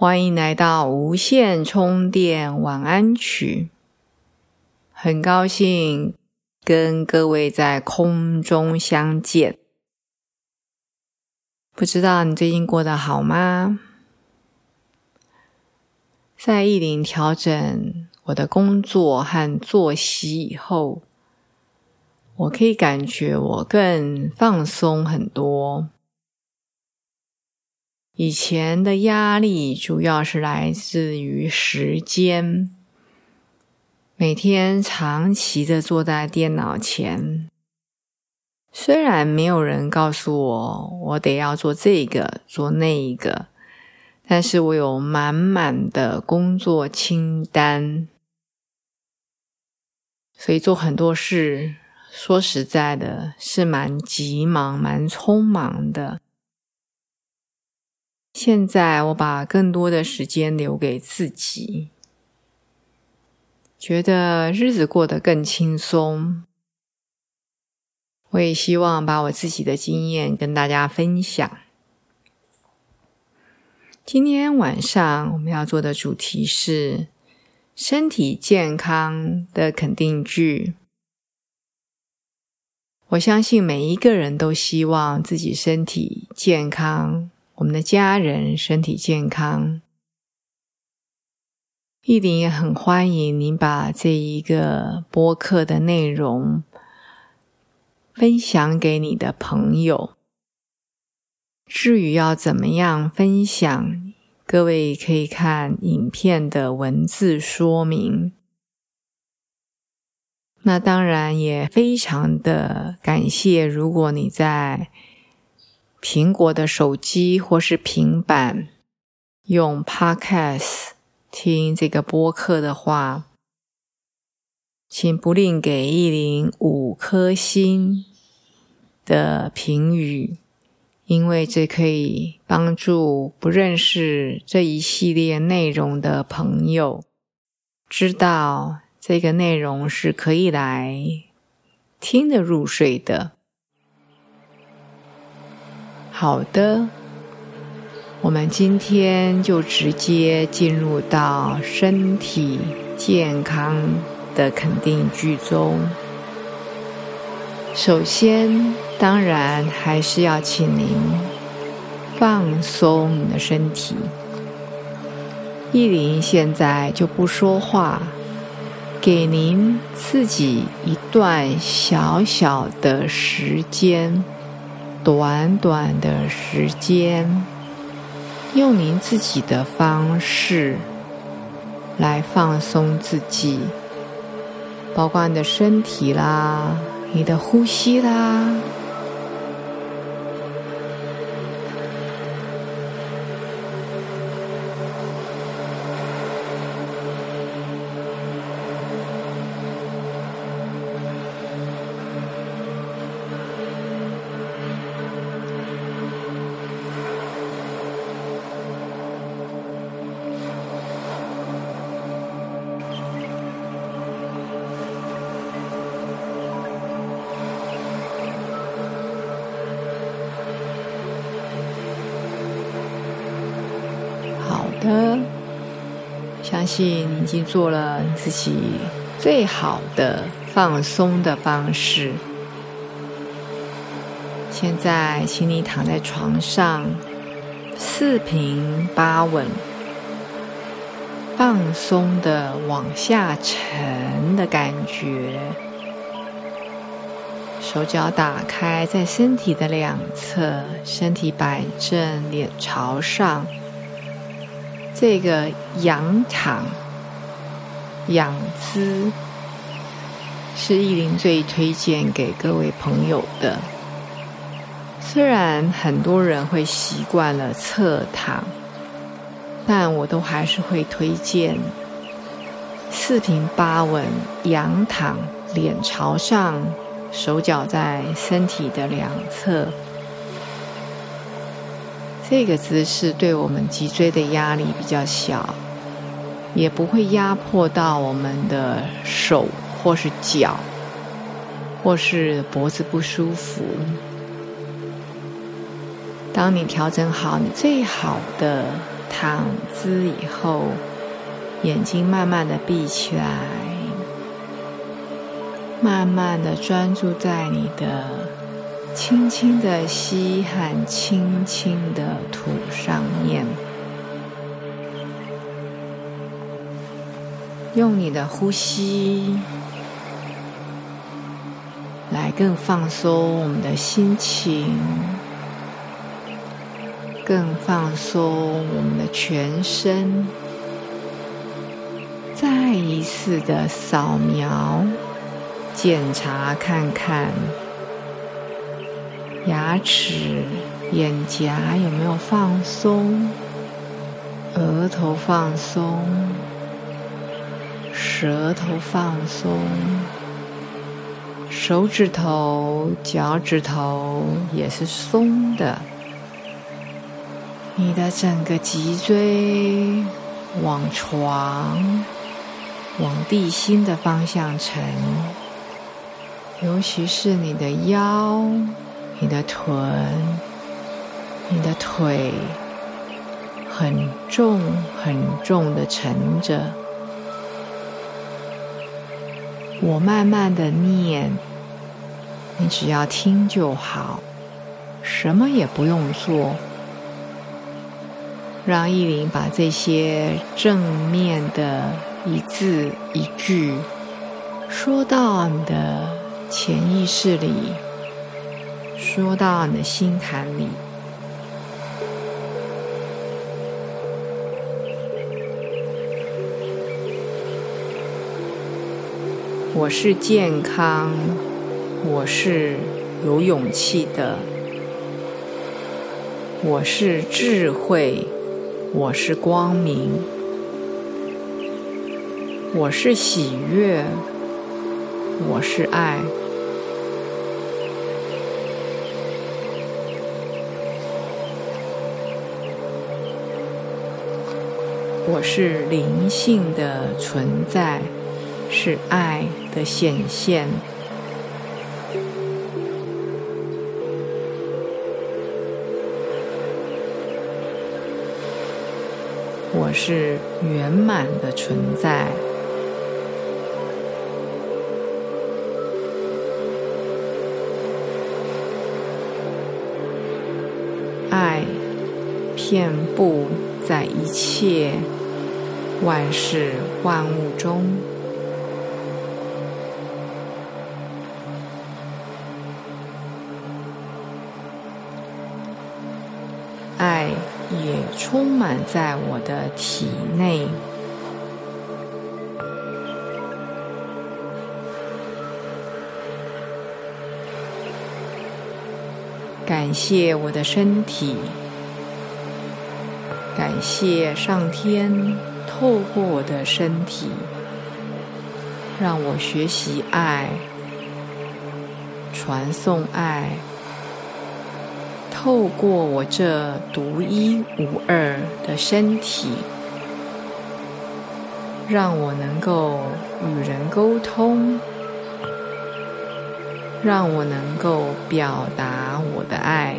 欢迎来到无线充电晚安曲。很高兴跟各位在空中相见。不知道你最近过得好吗？在意林调整我的工作和作息以后，我可以感觉我更放松很多。以前的压力主要是来自于时间，每天长期的坐在电脑前，虽然没有人告诉我我得要做这个做那一个，但是我有满满的工作清单，所以做很多事，说实在的，是蛮急忙、蛮匆忙的。现在我把更多的时间留给自己，觉得日子过得更轻松。我也希望把我自己的经验跟大家分享。今天晚上我们要做的主题是身体健康的肯定句。我相信每一个人都希望自己身体健康。我们的家人身体健康，一定也很欢迎您把这一个播客的内容分享给你的朋友。至于要怎么样分享，各位可以看影片的文字说明。那当然也非常的感谢，如果你在。苹果的手机或是平板用 Podcast 听这个播客的话，请不吝给一零五颗星的评语，因为这可以帮助不认识这一系列内容的朋友知道这个内容是可以来听得入睡的。好的，我们今天就直接进入到身体健康的肯定句中。首先，当然还是要请您放松你的身体。意林现在就不说话，给您自己一段小小的时间。短短的时间，用您自己的方式来放松自己，包括你的身体啦，你的呼吸啦。相信你已经做了自己最好的放松的方式。现在，请你躺在床上，四平八稳，放松的往下沉的感觉。手脚打开在身体的两侧，身体摆正，脸朝上。这个仰躺、仰姿是意林最推荐给各位朋友的。虽然很多人会习惯了侧躺，但我都还是会推荐四平八稳仰躺，脸朝上，手脚在身体的两侧。这个姿势对我们脊椎的压力比较小，也不会压迫到我们的手或是脚，或是脖子不舒服。当你调整好你最好的躺姿以后，眼睛慢慢的闭起来，慢慢的专注在你的轻轻的吸和轻轻的吐上面，用你的呼吸来更放松我们的心情。更放松我们的全身，再一次的扫描、检查看看牙齿、眼颊有没有放松，额头放松，舌头放松，手指头、脚趾头也是松的。你的整个脊椎往床、往地心的方向沉，尤其是你的腰、你的臀、你的腿，很重很重的沉着。我慢慢的念，你只要听就好，什么也不用做。让意林把这些正面的一字一句说到你的潜意识里，说到你的心坎里。我是健康，我是有勇气的，我是智慧。我是光明，我是喜悦，我是爱，我是灵性的存在，是爱的显现。我是圆满的存在，爱遍布在一切万事万物中，爱。也充满在我的体内。感谢我的身体，感谢上天透过我的身体，让我学习爱，传送爱。透过我这独一无二的身体，让我能够与人沟通，让我能够表达我的爱。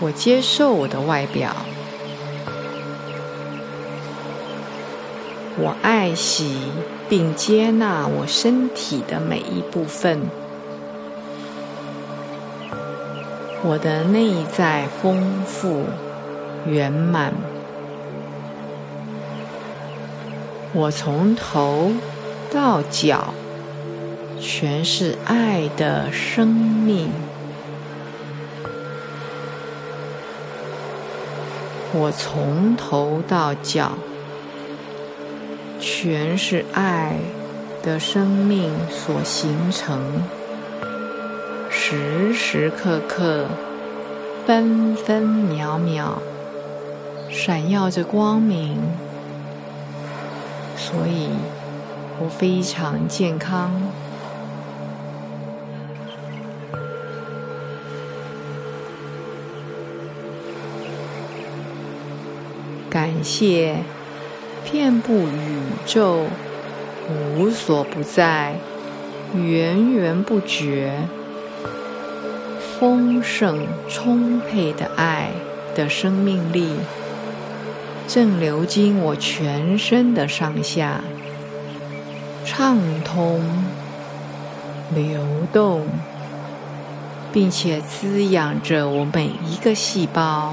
我接受我的外表。我爱惜并接纳我身体的每一部分，我的内在丰富圆满，我从头到脚全是爱的生命，我从头到脚。全是爱的生命所形成。时时刻刻、分分秒秒闪耀着光明，所以我非常健康。感谢遍布宇宙、无所不在、源源不绝、丰盛充沛的爱的生命力，正流经我全身的上下，畅通、流动，并且滋养着我每一个细胞。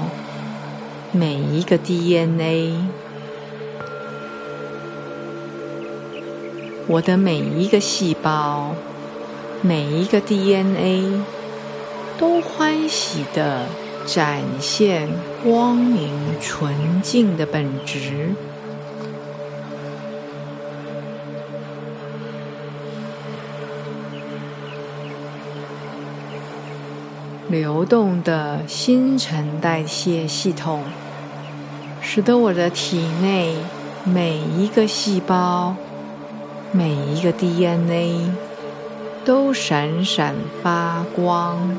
每一个 DNA，我的每一个细胞，每一个 DNA，都欢喜的展现光明纯净的本质，流动的新陈代谢系统。使得我的体内每一个细胞、每一个 DNA 都闪闪发光，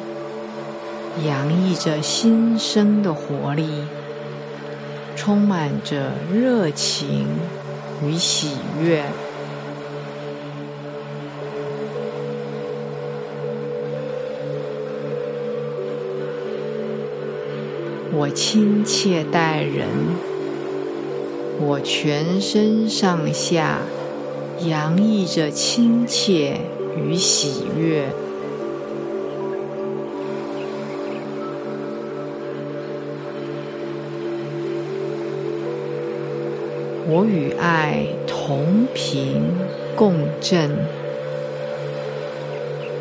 洋溢着新生的活力，充满着热情与喜悦。我亲切待人，我全身上下洋溢着亲切与喜悦。我与爱同频共振，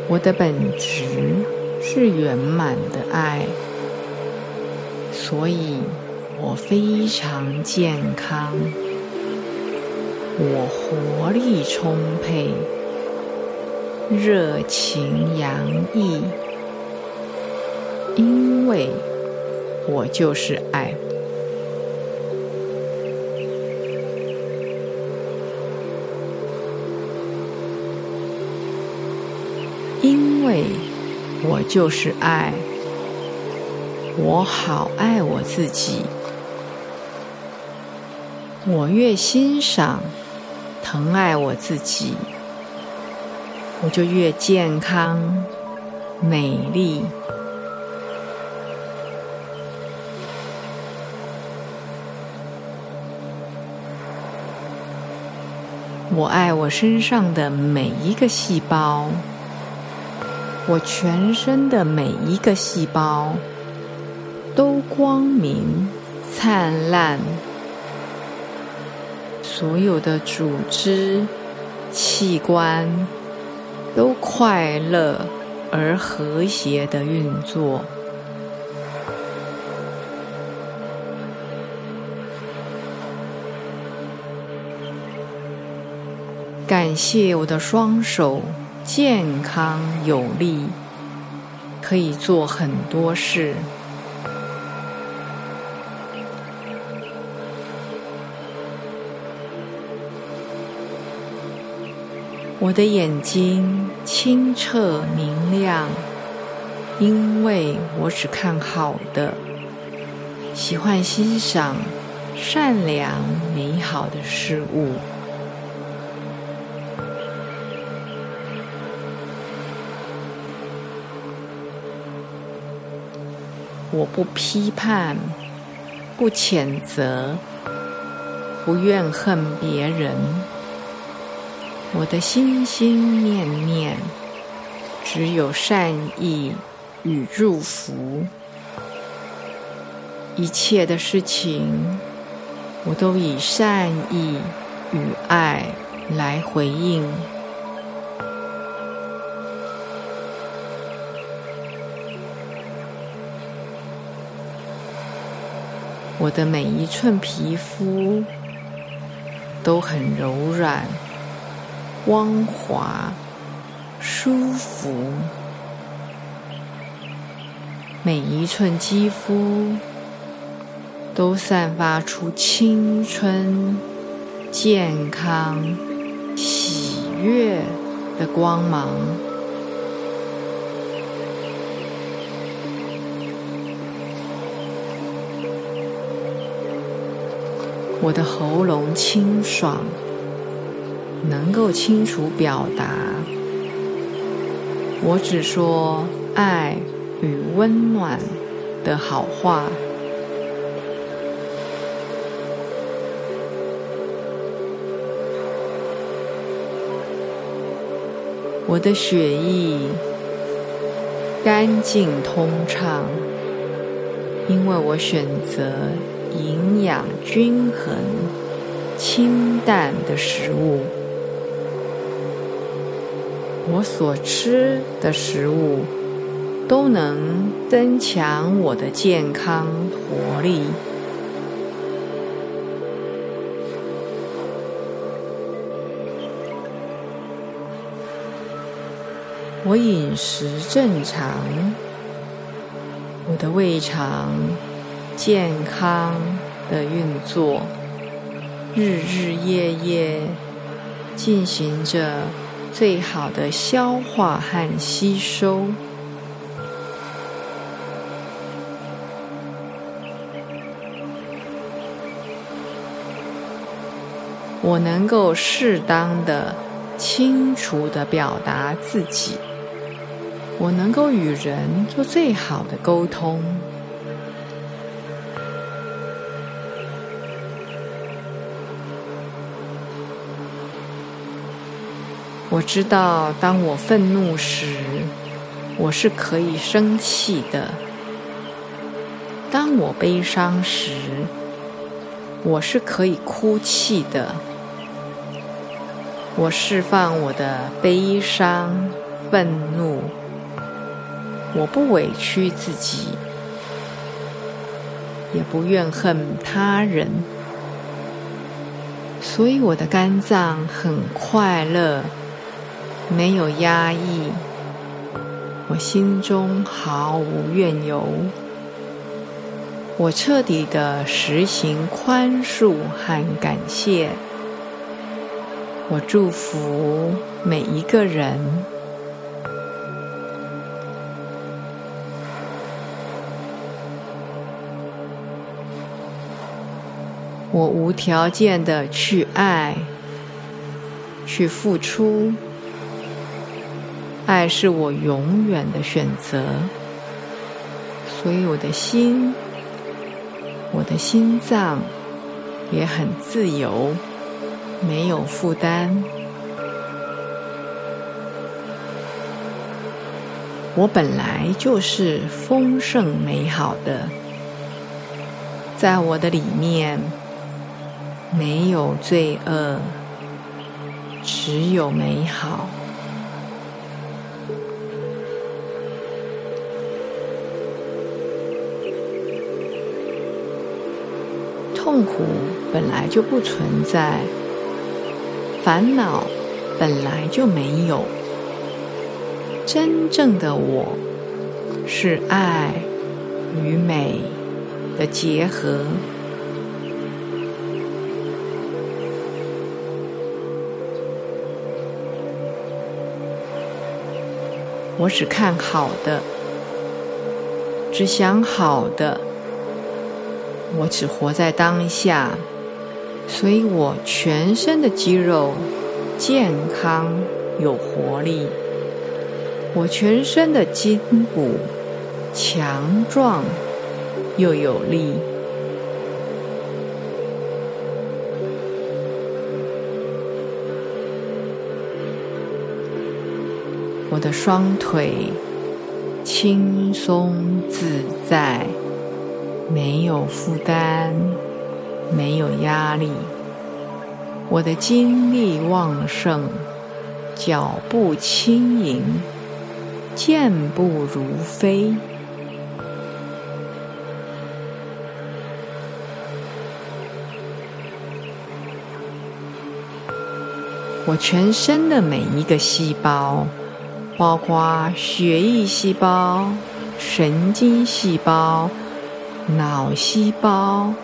我的本质是圆满的爱。所以，我非常健康，我活力充沛，热情洋溢，因为我就是爱，因为我就是爱。我好爱我自己，我越欣赏、疼爱我自己，我就越健康、美丽。我爱我身上的每一个细胞，我全身的每一个细胞。都光明灿烂，所有的组织器官都快乐而和谐的运作。感谢我的双手健康有力，可以做很多事。我的眼睛清澈明亮，因为我只看好的，喜欢欣赏善良美好的事物。我不批判，不谴责，不怨恨别人。我的心心念念只有善意与祝福，一切的事情我都以善意与爱来回应。我的每一寸皮肤都很柔软。光滑、舒服，每一寸肌肤都散发出青春、健康、喜悦的光芒。我的喉咙清爽，能够清楚表达。我只说爱与温暖的好话。我的血液干净通畅，因为我选择。营养均衡、清淡的食物，我所吃的食物都能增强我的健康活力。我饮食正常，我的胃肠。健康的运作，日日夜夜进行着最好的消化和吸收。我能够适当的、清楚的表达自己，我能够与人做最好的沟通。我知道，当我愤怒时，我是可以生气的；当我悲伤时，我是可以哭泣的。我释放我的悲伤、愤怒，我不委屈自己，也不怨恨他人，所以我的肝脏很快乐。没有压抑，我心中毫无怨尤。我彻底的实行宽恕和感谢。我祝福每一个人。我无条件的去爱，去付出。爱是我永远的选择，所以我的心，我的心脏也很自由，没有负担。我本来就是丰盛美好的，在我的里面没有罪恶，只有美好。痛苦本来就不存在，烦恼本来就没有。真正的我是爱与美的结合。我只看好的，只想好的。我只活在当下，所以我全身的肌肉健康有活力，我全身的筋骨强壮又有力，我的双腿轻松自在。没有负担，没有压力，我的精力旺盛，脚步轻盈，健步如飞。我全身的每一个细胞，包括血液细胞、神经细胞、脑细胞、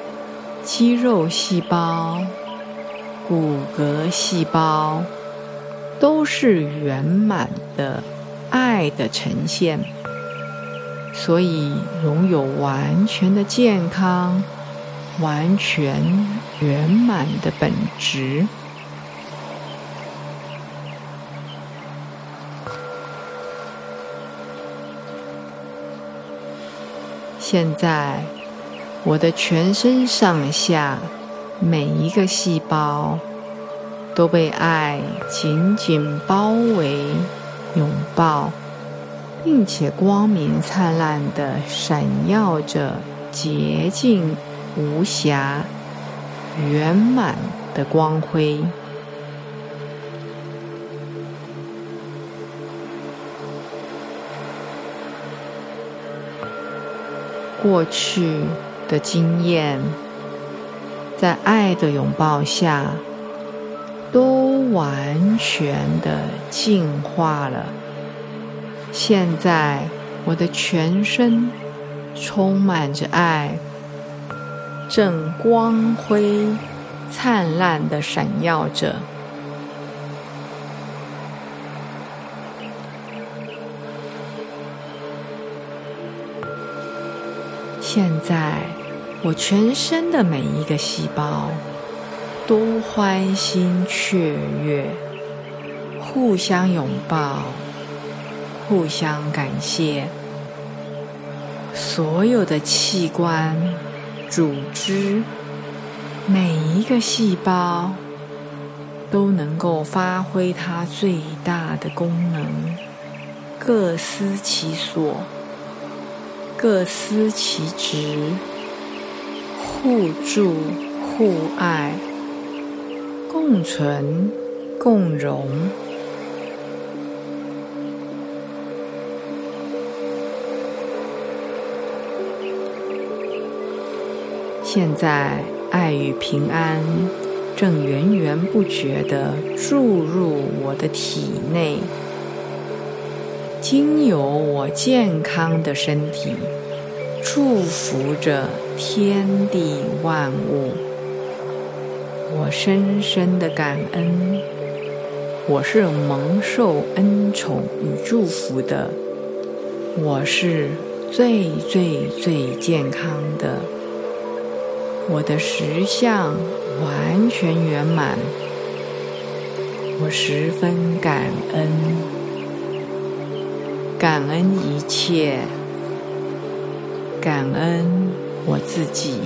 肌肉细胞、骨骼细胞，都是圆满的爱的呈现，所以拥有完全的健康、完全圆满的本质。现在，我的全身上下每一个细胞都被爱紧紧包围、拥抱，并且光明灿烂的闪耀着洁净无瑕、圆满的光辉。过去的经验，在爱的拥抱下，都完全的净化了。现在，我的全身充满着爱，正光辉灿烂的闪耀着。现在，我全身的每一个细胞都欢欣雀跃，互相拥抱，互相感谢。所有的器官、组织，每一个细胞都能够发挥它最大的功能，各司其所。各司其职，互助互爱，共存共荣。现在，爱与平安正源源不绝的注入我的体内。经由我健康的身体，祝福着天地万物。我深深的感恩，我是蒙受恩宠与祝福的，我是最最最健康的，我的实相完全圆满，我十分感恩。感恩一切，感恩我自己。